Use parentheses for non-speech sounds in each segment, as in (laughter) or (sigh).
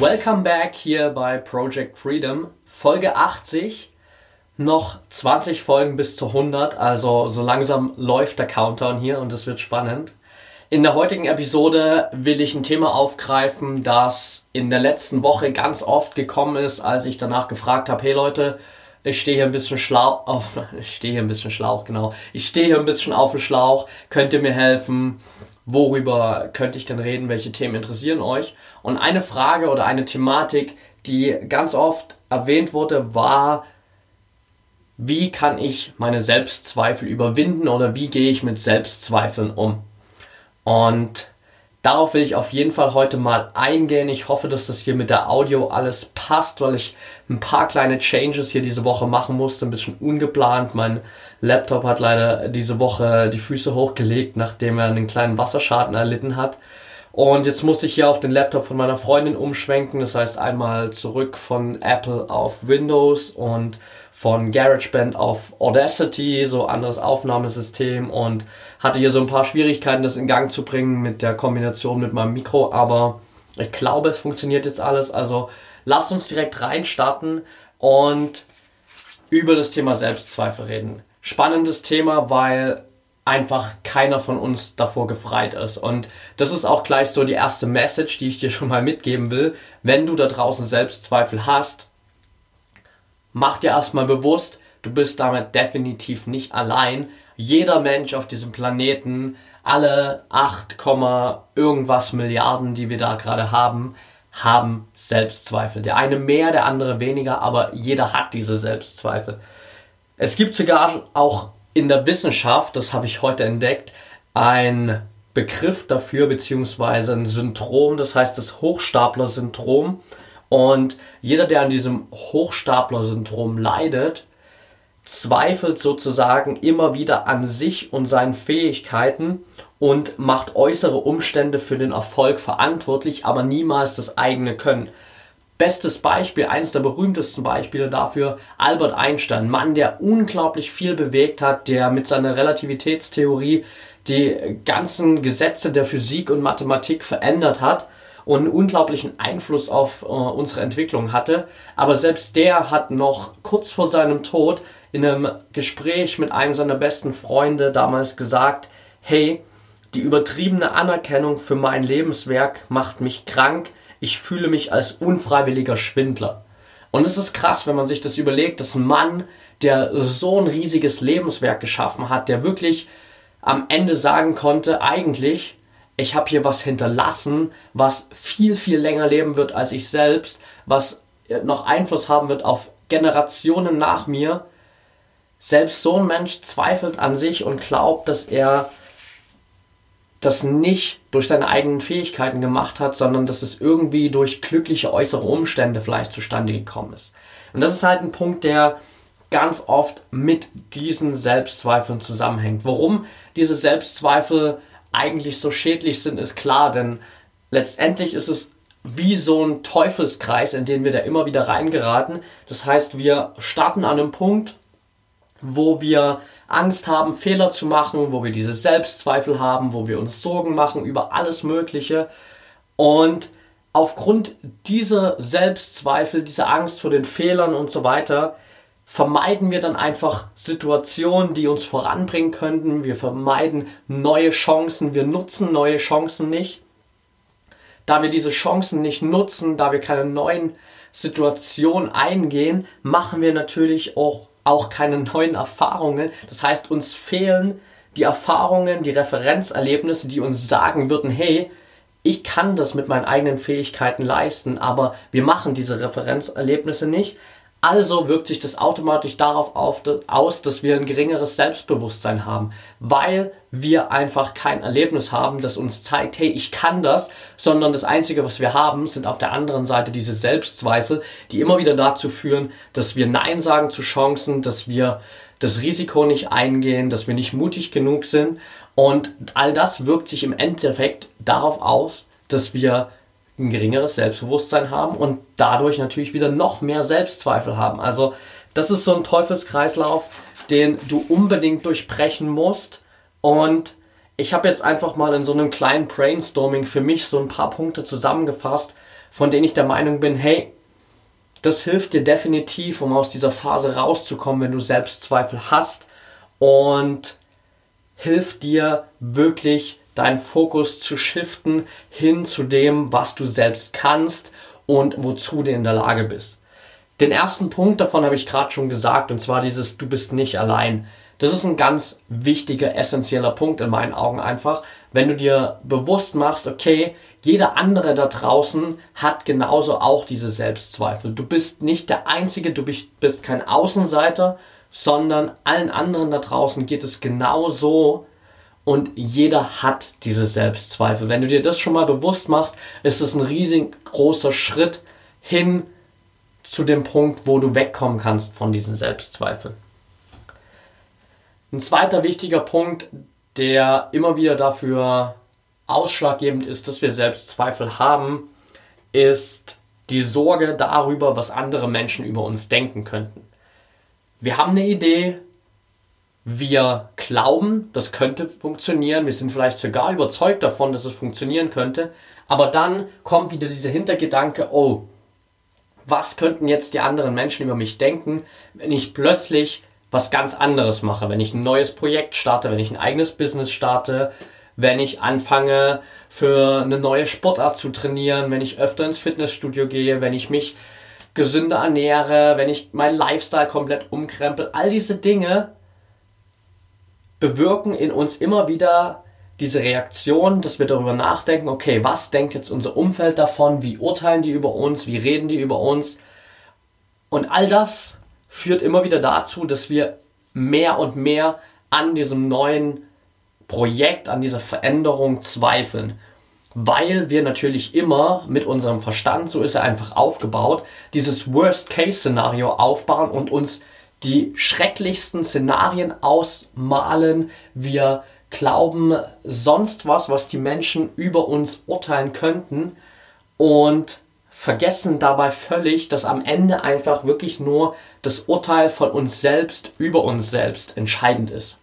Welcome back hier bei Project Freedom, Folge 80. Noch 20 Folgen bis zu 100, also so langsam läuft der Countdown hier und es wird spannend. In der heutigen Episode will ich ein Thema aufgreifen, das in der letzten Woche ganz oft gekommen ist, als ich danach gefragt habe, hey Leute, ich stehe hier ein bisschen schlau auf, (laughs) ich stehe hier ein bisschen Schlauch, genau. Ich stehe hier ein bisschen auf dem Schlauch, könnt ihr mir helfen? Worüber könnte ich denn reden, welche Themen interessieren euch. Und eine Frage oder eine Thematik, die ganz oft erwähnt wurde, war, wie kann ich meine Selbstzweifel überwinden oder wie gehe ich mit Selbstzweifeln um. Und Darauf will ich auf jeden Fall heute mal eingehen. Ich hoffe, dass das hier mit der Audio alles passt, weil ich ein paar kleine Changes hier diese Woche machen musste. Ein bisschen ungeplant. Mein Laptop hat leider diese Woche die Füße hochgelegt, nachdem er einen kleinen Wasserschaden erlitten hat. Und jetzt musste ich hier auf den Laptop von meiner Freundin umschwenken. Das heißt einmal zurück von Apple auf Windows und von GarageBand auf Audacity, so anderes Aufnahmesystem und hatte hier so ein paar Schwierigkeiten, das in Gang zu bringen mit der Kombination mit meinem Mikro, aber ich glaube, es funktioniert jetzt alles. Also lasst uns direkt reinstarten und über das Thema Selbstzweifel reden. Spannendes Thema, weil einfach keiner von uns davor gefreit ist. Und das ist auch gleich so die erste Message, die ich dir schon mal mitgeben will. Wenn du da draußen Selbstzweifel hast, mach dir erstmal bewusst, du bist damit definitiv nicht allein. Jeder Mensch auf diesem Planeten, alle 8, irgendwas Milliarden, die wir da gerade haben, haben Selbstzweifel. Der eine mehr, der andere weniger, aber jeder hat diese Selbstzweifel. Es gibt sogar auch in der Wissenschaft, das habe ich heute entdeckt, ein Begriff dafür, beziehungsweise ein Syndrom, das heißt das Hochstapler-Syndrom. Und jeder, der an diesem Hochstapler-Syndrom leidet, zweifelt sozusagen immer wieder an sich und seinen Fähigkeiten und macht äußere Umstände für den Erfolg verantwortlich, aber niemals das eigene Können. Bestes Beispiel, eines der berühmtesten Beispiele dafür, Albert Einstein, Mann, der unglaublich viel bewegt hat, der mit seiner Relativitätstheorie die ganzen Gesetze der Physik und Mathematik verändert hat und einen unglaublichen Einfluss auf äh, unsere Entwicklung hatte. Aber selbst der hat noch kurz vor seinem Tod in einem Gespräch mit einem seiner besten Freunde damals gesagt, hey, die übertriebene Anerkennung für mein Lebenswerk macht mich krank, ich fühle mich als unfreiwilliger Schwindler. Und es ist krass, wenn man sich das überlegt, dass ein Mann, der so ein riesiges Lebenswerk geschaffen hat, der wirklich am Ende sagen konnte, eigentlich ich habe hier was hinterlassen, was viel, viel länger leben wird als ich selbst, was noch Einfluss haben wird auf Generationen nach mir. Selbst so ein Mensch zweifelt an sich und glaubt, dass er das nicht durch seine eigenen Fähigkeiten gemacht hat, sondern dass es irgendwie durch glückliche äußere Umstände vielleicht zustande gekommen ist. Und das ist halt ein Punkt, der ganz oft mit diesen Selbstzweifeln zusammenhängt. Warum diese Selbstzweifel eigentlich so schädlich sind, ist klar, denn letztendlich ist es wie so ein Teufelskreis, in den wir da immer wieder reingeraten. Das heißt, wir starten an einem Punkt, wo wir Angst haben, Fehler zu machen, wo wir diese Selbstzweifel haben, wo wir uns Sorgen machen über alles Mögliche. Und aufgrund dieser Selbstzweifel, dieser Angst vor den Fehlern und so weiter, vermeiden wir dann einfach Situationen, die uns voranbringen könnten. Wir vermeiden neue Chancen. Wir nutzen neue Chancen nicht. Da wir diese Chancen nicht nutzen, da wir keine neuen Situationen eingehen, machen wir natürlich auch, auch keine neuen Erfahrungen. Das heißt, uns fehlen die Erfahrungen, die Referenzerlebnisse, die uns sagen würden, hey, ich kann das mit meinen eigenen Fähigkeiten leisten, aber wir machen diese Referenzerlebnisse nicht, Also wirkt sich das automatisch darauf auf, aus, dass wir ein geringeres Selbstbewusstsein haben, weil wir einfach kein Erlebnis haben, das uns zeigt, hey, ich kann das, sondern das Einzige, was wir haben, sind auf der anderen Seite diese Selbstzweifel, die immer wieder dazu führen, dass wir Nein sagen zu Chancen, dass wir das Risiko nicht eingehen, dass wir nicht mutig genug sind. Und all das wirkt sich im Endeffekt darauf aus, dass wir ein geringeres Selbstbewusstsein haben und dadurch natürlich wieder noch mehr Selbstzweifel haben. Also das ist so ein Teufelskreislauf, den du unbedingt durchbrechen musst. Und ich habe jetzt einfach mal in so einem kleinen Brainstorming für mich so ein paar Punkte zusammengefasst, von denen ich der Meinung bin, hey, das hilft dir definitiv, um aus dieser Phase rauszukommen, wenn du Selbstzweifel hast und hilft dir wirklich deinen Fokus zu shiften hin zu dem, was du selbst kannst und wozu du in der Lage bist. Den ersten Punkt davon habe ich gerade schon gesagt, und zwar dieses Du bist nicht allein. Das ist ein ganz wichtiger, essentieller Punkt in meinen Augen einfach, wenn du dir bewusst machst, okay, jeder andere da draußen hat genauso auch diese Selbstzweifel. Du bist nicht der Einzige, du bist kein Außenseiter, sondern allen anderen da draußen geht es genauso und jeder hat diese Selbstzweifel. Wenn du dir das schon mal bewusst machst, ist es ein riesengroßer Schritt hin zu dem Punkt, wo du wegkommen kannst von diesen Selbstzweifeln. Ein zweiter wichtiger Punkt, der immer wieder dafür ausschlaggebend ist, dass wir Selbstzweifel haben, ist die Sorge darüber, was andere Menschen über uns denken könnten. Wir haben eine Idee, wir glauben, das könnte funktionieren, wir sind vielleicht sogar überzeugt davon, dass es funktionieren könnte, aber dann kommt wieder dieser Hintergedanke, oh, was könnten jetzt die anderen Menschen über mich denken, wenn ich plötzlich was ganz anderes mache, wenn ich ein neues Projekt starte, wenn ich ein eigenes Business starte, wenn ich anfange für eine neue Sportart zu trainieren, wenn ich öfter ins Fitnessstudio gehe, wenn ich mich gesünder ernähre, wenn ich meinen Lifestyle komplett umkrempel, all diese Dinge bewirken in uns immer wieder diese Reaktion, dass wir darüber nachdenken, okay, was denkt jetzt unser Umfeld davon, wie urteilen die über uns, wie reden die über uns. Und all das führt immer wieder dazu, dass wir mehr und mehr an diesem neuen Projekt, an dieser Veränderung zweifeln. Weil wir natürlich immer mit unserem Verstand, so ist er einfach aufgebaut, dieses Worst-Case-Szenario aufbauen und uns die schrecklichsten Szenarien ausmalen. Wir glauben sonst was, was die Menschen über uns urteilen könnten und vergessen dabei völlig, dass am Ende einfach wirklich nur das Urteil von uns selbst über uns selbst entscheidend ist.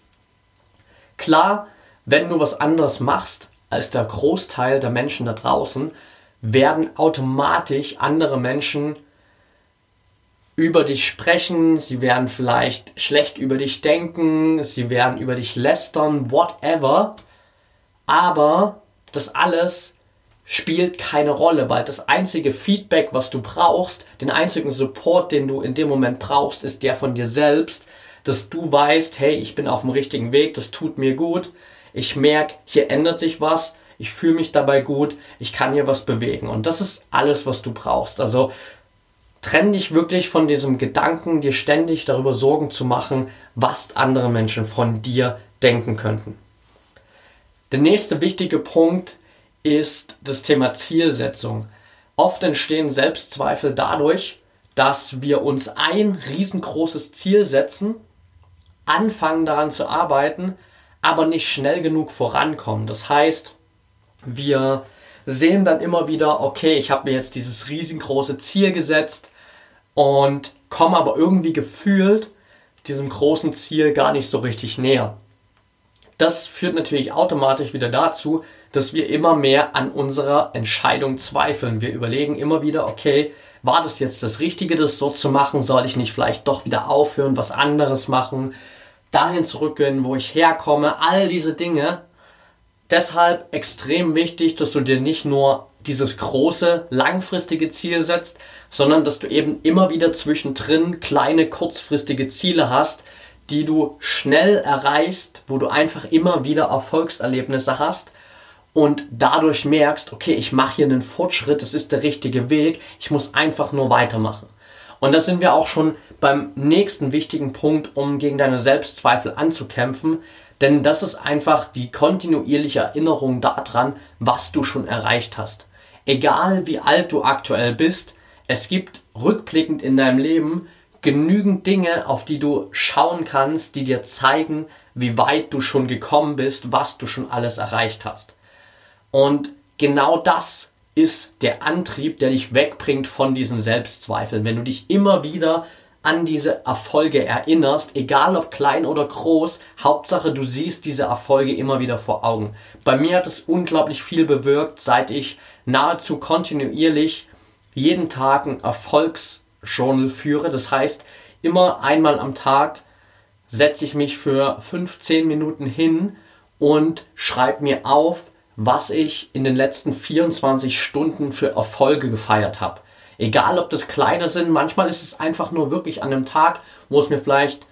Klar, wenn du was anderes machst als der Großteil der Menschen da draußen, werden automatisch andere Menschen über dich sprechen, sie werden vielleicht schlecht über dich denken, sie werden über dich lästern, whatever. Aber das alles spielt keine Rolle, weil das einzige Feedback, was du brauchst, den einzigen Support, den du in dem Moment brauchst, ist der von dir selbst, dass du weißt, hey, ich bin auf dem richtigen Weg, das tut mir gut, ich merke, hier ändert sich was, ich fühle mich dabei gut, ich kann hier was bewegen. Und das ist alles, was du brauchst. Also Trenn dich wirklich von diesem Gedanken, dir ständig darüber Sorgen zu machen, was andere Menschen von dir denken könnten. Der nächste wichtige Punkt ist das Thema Zielsetzung. Oft entstehen Selbstzweifel dadurch, dass wir uns ein riesengroßes Ziel setzen, anfangen daran zu arbeiten, aber nicht schnell genug vorankommen. Das heißt, wir sehen dann immer wieder, okay, ich habe mir jetzt dieses riesengroße Ziel gesetzt, und komme aber irgendwie gefühlt diesem großen Ziel gar nicht so richtig näher. Das führt natürlich automatisch wieder dazu, dass wir immer mehr an unserer Entscheidung zweifeln. Wir überlegen immer wieder, okay, war das jetzt das Richtige, das so zu machen? Soll ich nicht vielleicht doch wieder aufhören, was anderes machen? Dahin zurückgehen, wo ich herkomme? All diese Dinge. Deshalb extrem wichtig, dass du dir nicht nur dieses große, langfristige Ziel setzt, sondern dass du eben immer wieder zwischendrin kleine, kurzfristige Ziele hast, die du schnell erreichst, wo du einfach immer wieder Erfolgserlebnisse hast und dadurch merkst, okay, ich mache hier einen Fortschritt, das ist der richtige Weg, ich muss einfach nur weitermachen. Und da sind wir auch schon beim nächsten wichtigen Punkt, um gegen deine Selbstzweifel anzukämpfen. Denn das ist einfach die kontinuierliche Erinnerung daran, was du schon erreicht hast. Egal wie alt du aktuell bist, es gibt rückblickend in deinem Leben genügend Dinge, auf die du schauen kannst, die dir zeigen, wie weit du schon gekommen bist, was du schon alles erreicht hast. Und genau das ist der Antrieb, der dich wegbringt von diesen Selbstzweifeln. Wenn du dich immer wieder an diese Erfolge erinnerst, egal ob klein oder groß, Hauptsache du siehst diese Erfolge immer wieder vor Augen. Bei mir hat es unglaublich viel bewirkt, seit ich nahezu kontinuierlich jeden Tag ein Erfolgsjournal führe. Das heißt, immer einmal am Tag setze ich mich für 15 Minuten hin und schreibe mir auf, was ich in den letzten 24 Stunden für Erfolge gefeiert habe. Egal, ob das kleine sind, manchmal ist es einfach nur wirklich an einem Tag, wo es mir vielleicht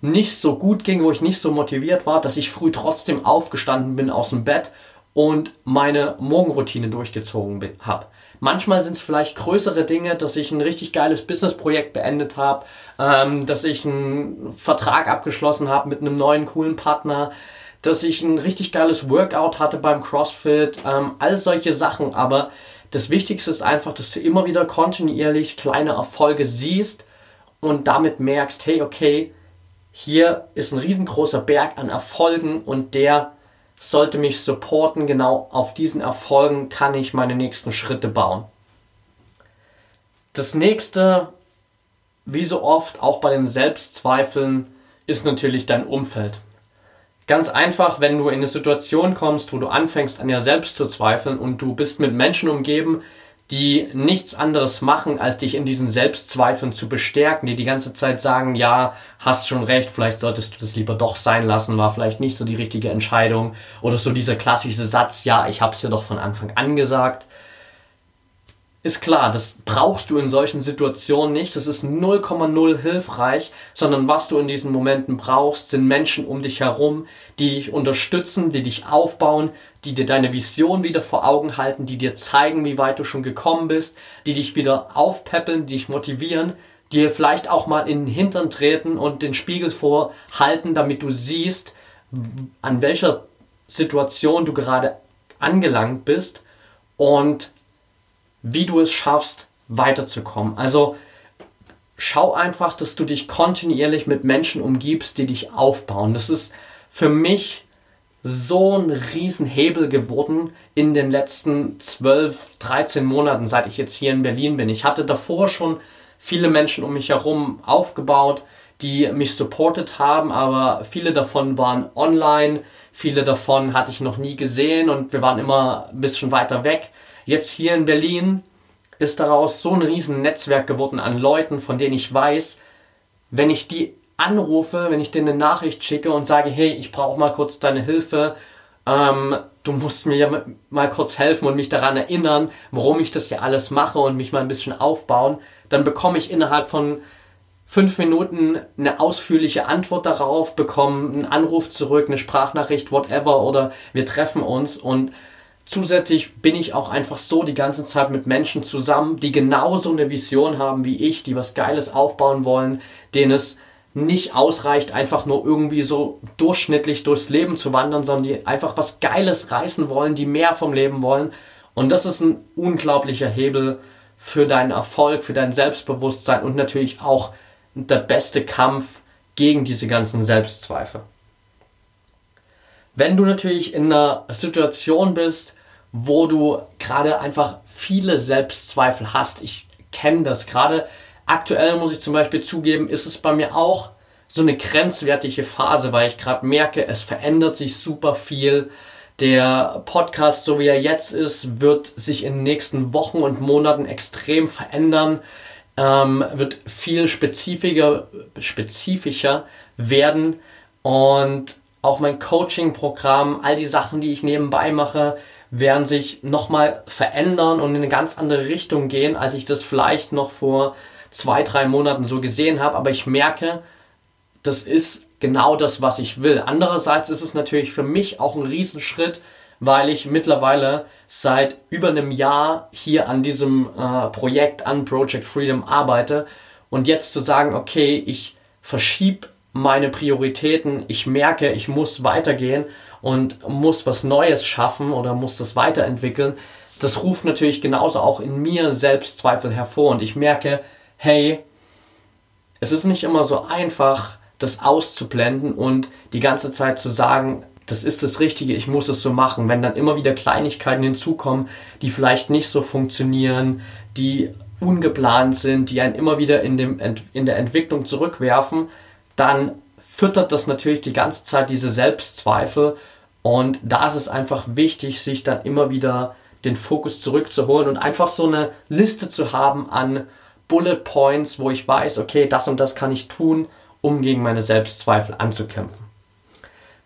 nicht so gut ging, wo ich nicht so motiviert war, dass ich früh trotzdem aufgestanden bin aus dem Bett und meine Morgenroutine durchgezogen habe. Manchmal sind es vielleicht größere Dinge, dass ich ein richtig geiles Businessprojekt beendet habe, ähm, dass ich einen Vertrag abgeschlossen habe mit einem neuen coolen Partner, dass ich ein richtig geiles Workout hatte beim CrossFit, ähm, all solche Sachen. Aber das Wichtigste ist einfach, dass du immer wieder kontinuierlich kleine Erfolge siehst und damit merkst, hey, okay, hier ist ein riesengroßer Berg an Erfolgen und der sollte mich supporten. Genau auf diesen Erfolgen kann ich meine nächsten Schritte bauen. Das nächste, wie so oft, auch bei den Selbstzweifeln, ist natürlich dein Umfeld. Ganz einfach, wenn du in eine Situation kommst, wo du anfängst an dir selbst zu zweifeln und du bist mit Menschen umgeben, die nichts anderes machen, als dich in diesen Selbstzweifeln zu bestärken, die die ganze Zeit sagen, ja, hast schon recht, vielleicht solltest du das lieber doch sein lassen, war vielleicht nicht so die richtige Entscheidung. Oder so dieser klassische Satz, ja, ich hab's dir doch von Anfang an gesagt ist klar, das brauchst du in solchen Situationen nicht. Das ist 0,0 hilfreich, sondern was du in diesen Momenten brauchst, sind Menschen um dich herum, die dich unterstützen, die dich aufbauen, die dir deine Vision wieder vor Augen halten, die dir zeigen, wie weit du schon gekommen bist, die dich wieder aufpäppeln, die dich motivieren, dir vielleicht auch mal in den Hintern treten und den Spiegel vorhalten, damit du siehst, an welcher Situation du gerade angelangt bist und wie du es schaffst, weiterzukommen. Also schau einfach, dass du dich kontinuierlich mit Menschen umgibst, die dich aufbauen. Das ist für mich so ein Riesenhebel geworden in den letzten 12, 13 Monaten, seit ich jetzt hier in Berlin bin. Ich hatte davor schon viele Menschen um mich herum aufgebaut, die mich supportet haben, aber viele davon waren online, viele davon hatte ich noch nie gesehen und wir waren immer ein bisschen weiter weg. Jetzt hier in Berlin ist daraus so ein riesen Netzwerk geworden an Leuten, von denen ich weiß, wenn ich die anrufe, wenn ich denen eine Nachricht schicke und sage, hey, ich brauche mal kurz deine Hilfe, ähm, du musst mir mal kurz helfen und mich daran erinnern, warum ich das hier alles mache und mich mal ein bisschen aufbauen, dann bekomme ich innerhalb von fünf Minuten eine ausführliche Antwort darauf, bekomme einen Anruf zurück, eine Sprachnachricht, whatever, oder wir treffen uns und Zusätzlich bin ich auch einfach so die ganze Zeit mit Menschen zusammen, die genauso eine Vision haben wie ich, die was Geiles aufbauen wollen, denen es nicht ausreicht, einfach nur irgendwie so durchschnittlich durchs Leben zu wandern, sondern die einfach was Geiles reißen wollen, die mehr vom Leben wollen. Und das ist ein unglaublicher Hebel für deinen Erfolg, für dein Selbstbewusstsein und natürlich auch der beste Kampf gegen diese ganzen Selbstzweifel. Wenn du natürlich in einer Situation bist, wo du gerade einfach viele Selbstzweifel hast, ich kenne das gerade, aktuell muss ich zum Beispiel zugeben, ist es bei mir auch so eine grenzwertige Phase, weil ich gerade merke, es verändert sich super viel. Der Podcast, so wie er jetzt ist, wird sich in den nächsten Wochen und Monaten extrem verändern, ähm, wird viel spezifischer, spezifischer werden. Und auch mein Coaching-Programm, all die Sachen, die ich nebenbei mache, werden sich nochmal verändern und in eine ganz andere Richtung gehen, als ich das vielleicht noch vor zwei, drei Monaten so gesehen habe. Aber ich merke, das ist genau das, was ich will. Andererseits ist es natürlich für mich auch ein Riesenschritt, weil ich mittlerweile seit über einem Jahr hier an diesem äh, Projekt, an Project Freedom arbeite Und jetzt zu sagen, okay, ich verschiebe meine Prioritäten, ich merke, ich muss weitergehen und muss was Neues schaffen oder muss das weiterentwickeln, das ruft natürlich genauso auch in mir Selbstzweifel hervor und ich merke, hey, es ist nicht immer so einfach, das auszublenden und die ganze Zeit zu sagen, das ist das Richtige, ich muss es so machen. Wenn dann immer wieder Kleinigkeiten hinzukommen, die vielleicht nicht so funktionieren, die ungeplant sind, die einen immer wieder in, dem, in der Entwicklung zurückwerfen, dann füttert das natürlich die ganze Zeit diese Selbstzweifel und da ist es einfach wichtig, sich dann immer wieder den Fokus zurückzuholen und einfach so eine Liste zu haben an Bullet Points, wo ich weiß, okay, das und das kann ich tun, um gegen meine Selbstzweifel anzukämpfen.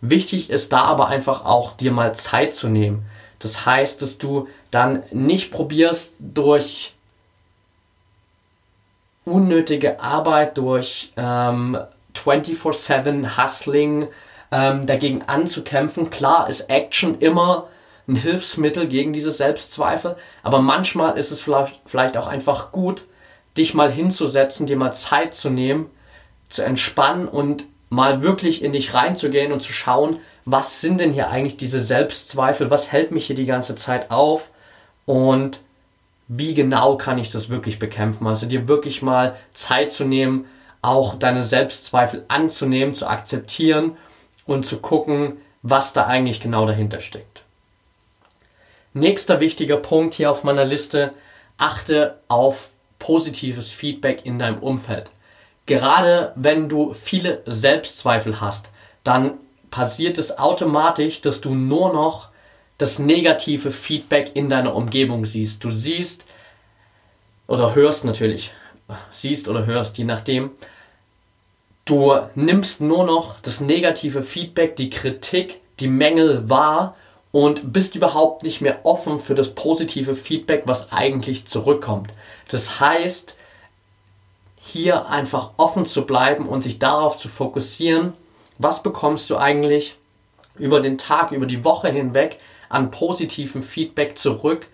Wichtig ist da aber einfach auch, dir mal Zeit zu nehmen. Das heißt, dass du dann nicht probierst, durch unnötige Arbeit, durch ähm, 24-7 Hustling ähm, dagegen anzukämpfen. Klar ist Action immer ein Hilfsmittel gegen diese Selbstzweifel, aber manchmal ist es vielleicht, vielleicht auch einfach gut, dich mal hinzusetzen, dir mal Zeit zu nehmen, zu entspannen und mal wirklich in dich reinzugehen und zu schauen, was sind denn hier eigentlich diese Selbstzweifel, was hält mich hier die ganze Zeit auf und wie genau kann ich das wirklich bekämpfen. Also dir wirklich mal Zeit zu nehmen, auch deine Selbstzweifel anzunehmen, zu akzeptieren und zu gucken, was da eigentlich genau dahinter steckt. Nächster wichtiger Punkt hier auf meiner Liste, achte auf positives Feedback in deinem Umfeld. Gerade wenn du viele Selbstzweifel hast, dann passiert es automatisch, dass du nur noch das negative Feedback in deiner Umgebung siehst. Du siehst oder hörst natürlich, siehst oder hörst, je nachdem. Du nimmst nur noch das negative Feedback, die Kritik, die Mängel wahr und bist überhaupt nicht mehr offen für das positive Feedback, was eigentlich zurückkommt. Das heißt, hier einfach offen zu bleiben und sich darauf zu fokussieren, was bekommst du eigentlich über den Tag, über die Woche hinweg an positivem Feedback zurück,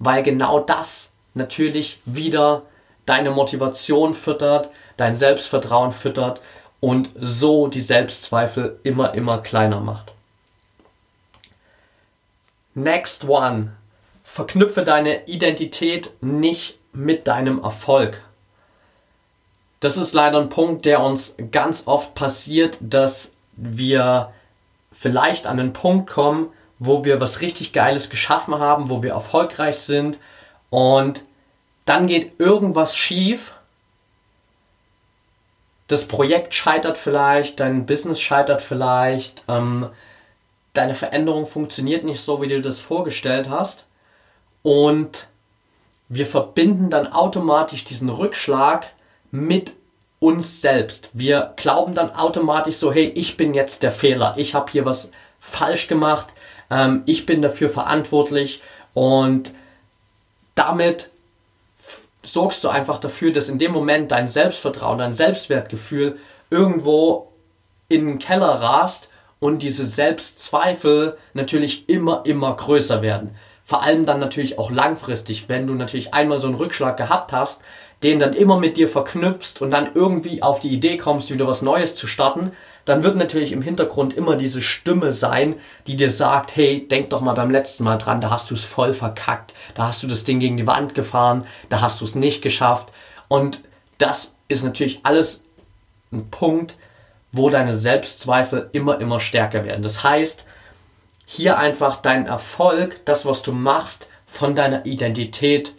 weil genau das natürlich wieder deine Motivation füttert, dein Selbstvertrauen füttert und so die Selbstzweifel immer, immer kleiner macht. Next one. Verknüpfe deine Identität nicht mit deinem Erfolg. Das ist leider ein Punkt, der uns ganz oft passiert, dass wir vielleicht an den Punkt kommen, wo wir was richtig Geiles geschaffen haben, wo wir erfolgreich sind und dann geht irgendwas schief. Das Projekt scheitert vielleicht, dein Business scheitert vielleicht, ähm, deine Veränderung funktioniert nicht so, wie du das vorgestellt hast. Und wir verbinden dann automatisch diesen Rückschlag mit uns selbst. Wir glauben dann automatisch so, hey, ich bin jetzt der Fehler, ich habe hier was falsch gemacht, ähm, ich bin dafür verantwortlich und damit sorgst du einfach dafür, dass in dem Moment dein Selbstvertrauen, dein Selbstwertgefühl irgendwo in den Keller rast und diese Selbstzweifel natürlich immer, immer größer werden. Vor allem dann natürlich auch langfristig, wenn du natürlich einmal so einen Rückschlag gehabt hast, den dann immer mit dir verknüpfst und dann irgendwie auf die Idee kommst, wieder was Neues zu starten, dann wird natürlich im Hintergrund immer diese Stimme sein, die dir sagt, hey, denk doch mal beim letzten Mal dran, da hast du es voll verkackt, da hast du das Ding gegen die Wand gefahren, da hast du es nicht geschafft. Und das ist natürlich alles ein Punkt, wo deine Selbstzweifel immer, immer stärker werden. Das heißt, hier einfach deinen Erfolg, das, was du machst, von deiner Identität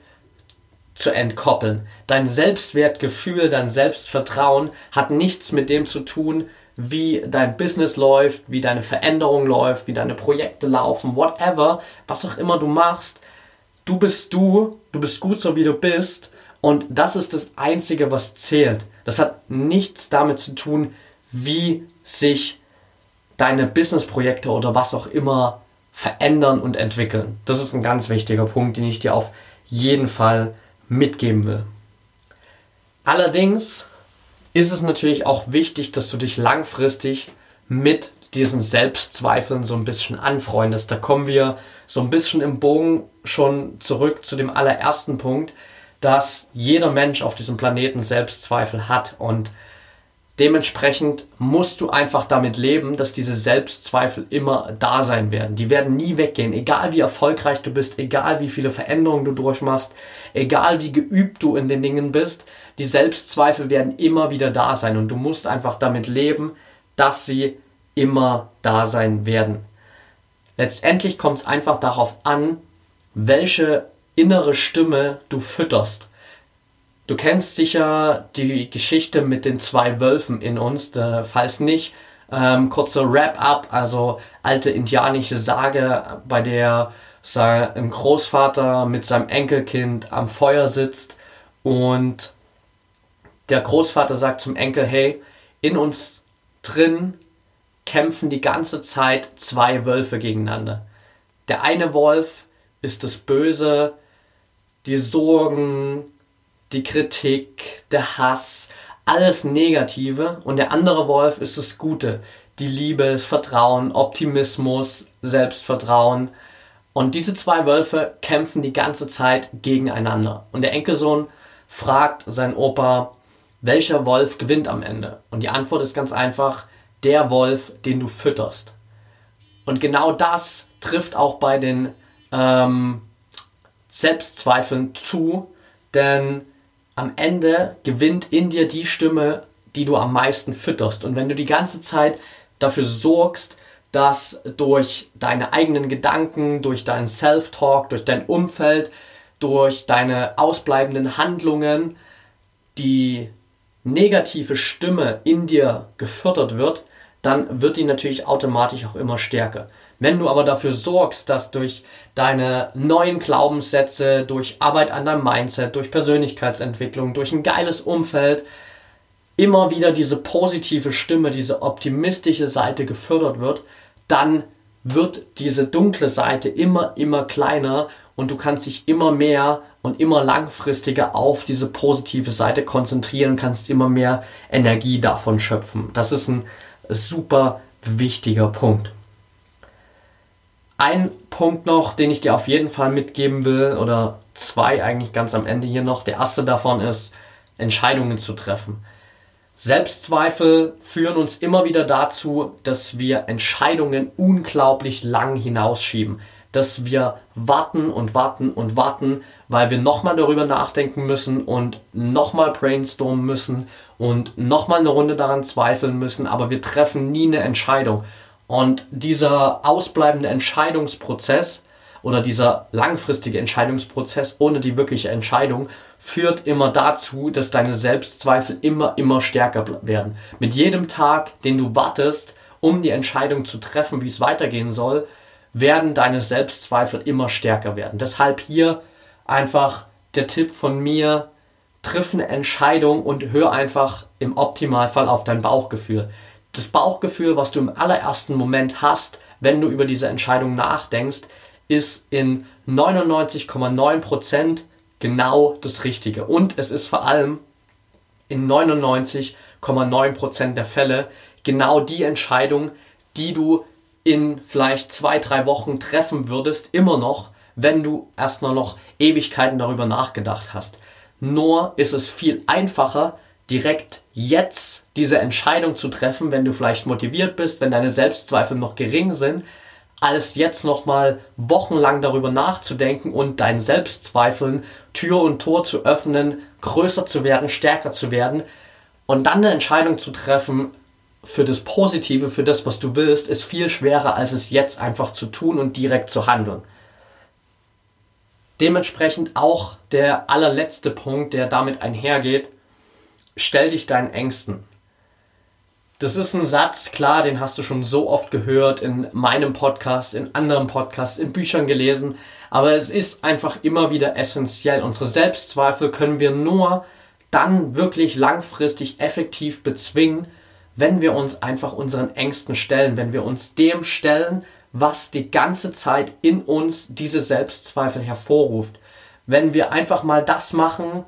zu entkoppeln. Dein Selbstwertgefühl, dein Selbstvertrauen hat nichts mit dem zu tun, wie dein Business läuft, wie deine Veränderung läuft, wie deine Projekte laufen, whatever, was auch immer du machst. Du bist du, du bist gut so wie du bist und das ist das Einzige, was zählt. Das hat nichts damit zu tun, wie sich deine Businessprojekte oder was auch immer verändern und entwickeln. Das ist ein ganz wichtiger Punkt, den ich dir auf jeden Fall mitgeben will. Allerdings ist es natürlich auch wichtig, dass du dich langfristig mit diesen Selbstzweifeln so ein bisschen anfreundest. Da kommen wir so ein bisschen im Bogen schon zurück zu dem allerersten Punkt. dass jeder Mensch auf diesem Planeten Selbstzweifel hat und dementsprechend musst du einfach damit leben, dass diese Selbstzweifel immer da sein werden. Die werden nie weggehen, egal wie erfolgreich du bist, egal wie viele Veränderungen du durchmachst, egal wie geübt du in den Dingen bist. Die Selbstzweifel werden immer wieder da sein und du musst einfach damit leben, dass sie immer da sein werden. Letztendlich kommt es einfach darauf an, welche innere Stimme du fütterst. Du kennst sicher die Geschichte mit den zwei Wölfen in uns, äh, falls nicht. Ähm, kurzer Wrap-up, also alte indianische Sage, bei der sein Großvater mit seinem Enkelkind am Feuer sitzt und der Großvater sagt zum Enkel, hey, in uns drin kämpfen die ganze Zeit zwei Wölfe gegeneinander. Der eine Wolf ist das Böse, die Sorgen, die Kritik, der Hass, alles Negative und der andere Wolf ist das Gute, die Liebe, das Vertrauen, Optimismus, Selbstvertrauen. Und diese zwei Wölfe kämpfen die ganze Zeit gegeneinander. Und der Enkelsohn fragt seinen Opa, welcher Wolf gewinnt am Ende? Und die Antwort ist ganz einfach, der Wolf, den du fütterst. Und genau das trifft auch bei den ähm, Selbstzweifeln zu, denn am Ende gewinnt in dir die Stimme, die du am meisten fütterst. Und wenn du die ganze Zeit dafür sorgst, dass durch deine eigenen Gedanken, durch deinen Self-Talk, durch dein Umfeld, durch deine ausbleibenden Handlungen die negative Stimme in dir gefördert wird, dann wird die natürlich automatisch auch immer stärker. Wenn du aber dafür sorgst, dass durch deine neuen Glaubenssätze, durch Arbeit an deinem Mindset, durch Persönlichkeitsentwicklung, durch ein geiles Umfeld immer wieder diese positive Stimme, diese optimistische Seite gefördert wird, dann wird diese dunkle Seite immer, immer kleiner und du kannst dich immer mehr und immer langfristiger auf diese positive Seite konzentrieren kannst immer mehr Energie davon schöpfen. Das ist ein super wichtiger Punkt. Ein Punkt noch, den ich dir auf jeden Fall mitgeben will, oder zwei eigentlich ganz am Ende hier noch. Der erste davon ist, Entscheidungen zu treffen. Selbstzweifel führen uns immer wieder dazu, dass wir Entscheidungen unglaublich lang hinausschieben. Dass wir warten und warten und warten, weil wir nochmal darüber nachdenken müssen und nochmal brainstormen müssen und nochmal eine Runde daran zweifeln müssen, aber wir treffen nie eine Entscheidung. Und dieser ausbleibende Entscheidungsprozess oder dieser langfristige Entscheidungsprozess ohne die wirkliche Entscheidung führt immer dazu, dass deine Selbstzweifel immer, immer stärker werden. Mit jedem Tag, den du wartest, um die Entscheidung zu treffen, wie es weitergehen soll, werden deine Selbstzweifel immer stärker werden. Deshalb hier einfach der Tipp von mir, triff eine Entscheidung und hör einfach im Optimalfall auf dein Bauchgefühl. Das Bauchgefühl, was du im allerersten Moment hast, wenn du über diese Entscheidung nachdenkst, ist in 99,9% genau das Richtige. Und es ist vor allem in 99,9% der Fälle genau die Entscheidung, die du in vielleicht zwei, drei Wochen treffen würdest, immer noch, wenn du erstmal noch Ewigkeiten darüber nachgedacht hast. Nur ist es viel einfacher, direkt jetzt diese Entscheidung zu treffen, wenn du vielleicht motiviert bist, wenn deine Selbstzweifel noch gering sind, als jetzt nochmal wochenlang darüber nachzudenken und deinen Selbstzweifeln Tür und Tor zu öffnen, größer zu werden, stärker zu werden und dann eine Entscheidung zu treffen für das Positive, für das, was du willst, ist viel schwerer, als es jetzt einfach zu tun und direkt zu handeln. Dementsprechend auch der allerletzte Punkt, der damit einhergeht, stell dich deinen Ängsten. Das ist ein Satz, klar, den hast du schon so oft gehört in meinem Podcast, in anderen Podcasts, in Büchern gelesen, aber es ist einfach immer wieder essentiell. Unsere Selbstzweifel können wir nur dann wirklich langfristig effektiv bezwingen, wenn wir uns einfach unseren Ängsten stellen, wenn wir uns dem stellen, was die ganze Zeit in uns diese Selbstzweifel hervorruft. Wenn wir einfach mal das machen,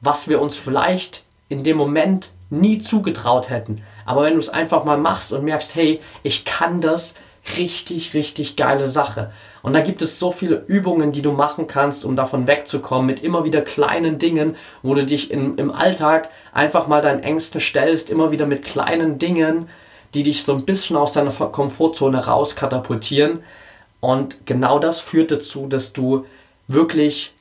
was wir uns vielleicht in dem Moment nie zugetraut hätten. Aber wenn du es einfach mal machst und merkst, hey, ich kann das, richtig, richtig geile Sache. Und da gibt es so viele Übungen, die du machen kannst, um davon wegzukommen, mit immer wieder kleinen Dingen, wo du dich in, im Alltag einfach mal deinen Ängsten stellst, immer wieder mit kleinen Dingen, die dich so ein bisschen aus deiner Komfortzone rauskatapultieren. Und genau das führt dazu, dass du wirklich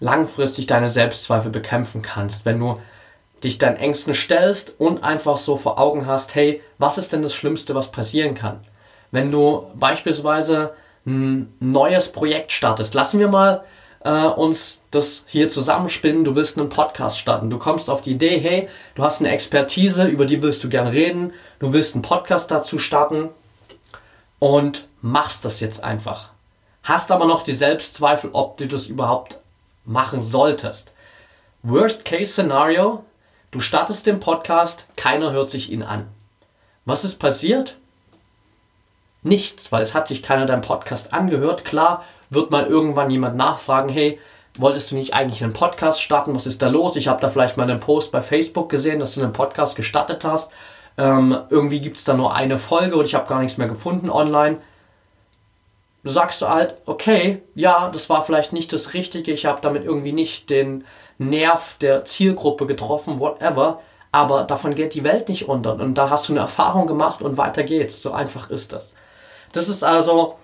langfristig deine Selbstzweifel bekämpfen kannst, wenn du dich deinen Ängsten stellst und einfach so vor Augen hast, hey, was ist denn das Schlimmste, was passieren kann? Wenn du beispielsweise ein neues Projekt startest, lassen wir mal äh, uns das hier zusammenspinnen, du willst einen Podcast starten, du kommst auf die Idee, hey, du hast eine Expertise, über die willst du gerne reden, du willst einen Podcast dazu starten und machst das jetzt einfach. Hast aber noch die Selbstzweifel, ob du das überhaupt machen solltest. Worst Case Scenario, du startest den Podcast, keiner hört sich ihn an. Was ist passiert? Nichts, weil es hat sich keiner deinen Podcast angehört. Klar wird mal irgendwann jemand nachfragen, hey, wolltest du nicht eigentlich einen Podcast starten? Was ist da los? Ich habe da vielleicht mal einen Post bei Facebook gesehen, dass du einen Podcast gestartet hast. Ähm, irgendwie gibt es da nur eine Folge und ich habe gar nichts mehr gefunden online du sagst du halt, okay, ja, das war vielleicht nicht das Richtige, ich habe damit irgendwie nicht den Nerv der Zielgruppe getroffen, whatever, aber davon geht die Welt nicht unter und da hast du eine Erfahrung gemacht und weiter geht's. So einfach ist das. Das ist also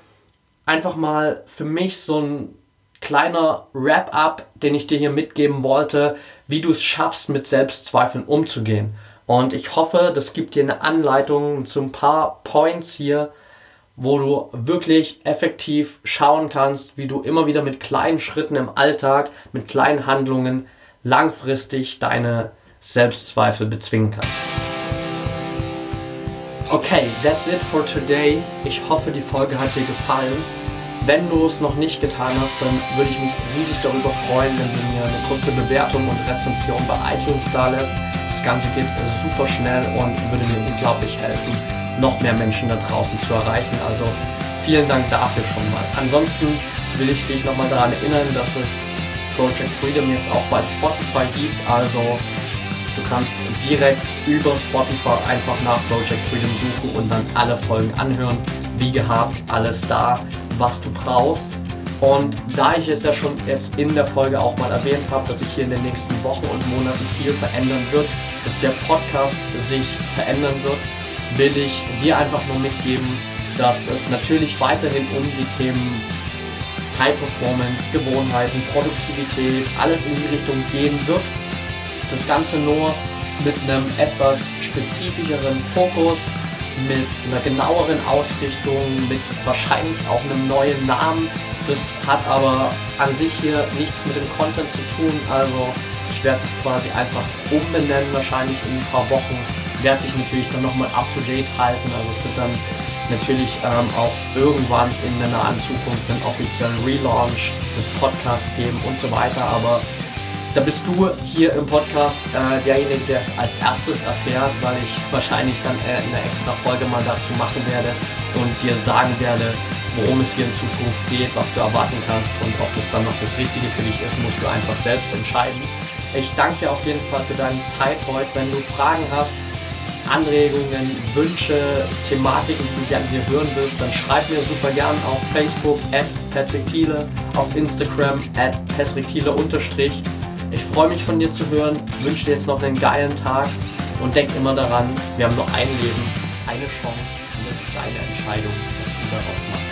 einfach mal für mich so ein kleiner Wrap-up, den ich dir hier mitgeben wollte, wie du es schaffst, mit Selbstzweifeln umzugehen. Und ich hoffe, das gibt dir eine Anleitung zu ein paar Points hier, wo du wirklich effektiv schauen kannst, wie du immer wieder mit kleinen Schritten im Alltag, mit kleinen Handlungen langfristig deine Selbstzweifel bezwingen kannst. Okay, that's it for today. Ich hoffe, die Folge hat dir gefallen. Wenn du es noch nicht getan hast, dann würde ich mich riesig darüber freuen, wenn du mir eine kurze Bewertung und Rezension bei iTunes da lässt. Das Ganze geht super schnell und würde mir unglaublich helfen noch mehr Menschen da draußen zu erreichen. Also vielen Dank dafür schon mal. Ansonsten will ich dich nochmal daran erinnern, dass es Project Freedom jetzt auch bei Spotify gibt. Also du kannst direkt über Spotify einfach nach Project Freedom suchen und dann alle Folgen anhören. Wie gehabt, alles da, was du brauchst. Und da ich es ja schon jetzt in der Folge auch mal erwähnt habe, dass sich hier in den nächsten Wochen und Monaten viel verändern wird, dass der Podcast sich verändern wird, will ich dir einfach nur mitgeben, dass es natürlich weiterhin um die Themen High Performance, Gewohnheiten, Produktivität, alles in die Richtung gehen wird. Das Ganze nur mit einem etwas spezifischeren Fokus, mit einer genaueren Ausrichtung, mit wahrscheinlich auch einem neuen Namen. Das hat aber an sich hier nichts mit dem Content zu tun. Also ich werde das quasi einfach umbenennen, wahrscheinlich in ein paar Wochen werde dich natürlich dann nochmal up to date halten. Also es wird dann natürlich ähm, auch irgendwann in der nahen Zukunft einen offiziellen Relaunch des Podcasts geben und so weiter. Aber da bist du hier im Podcast äh, derjenige, der es als erstes erfährt, weil ich wahrscheinlich dann äh, in einer extra Folge mal dazu machen werde und dir sagen werde, worum es hier in Zukunft geht, was du erwarten kannst und ob das dann noch das Richtige für dich ist, musst du einfach selbst entscheiden. Ich danke dir auf jeden Fall für deine Zeit heute. Wenn du Fragen hast, Anregungen, Wünsche, Thematiken, die du gerne hier hören willst, dann schreib mir super gern auf Facebook at Patrick Thiele, auf Instagram at Patrick Thiele unterstrich. Ich freue mich von dir zu hören, wünsche dir jetzt noch einen geilen Tag und denk immer daran, wir haben nur ein Leben, eine Chance und es ist deine Entscheidung, was du darauf machst.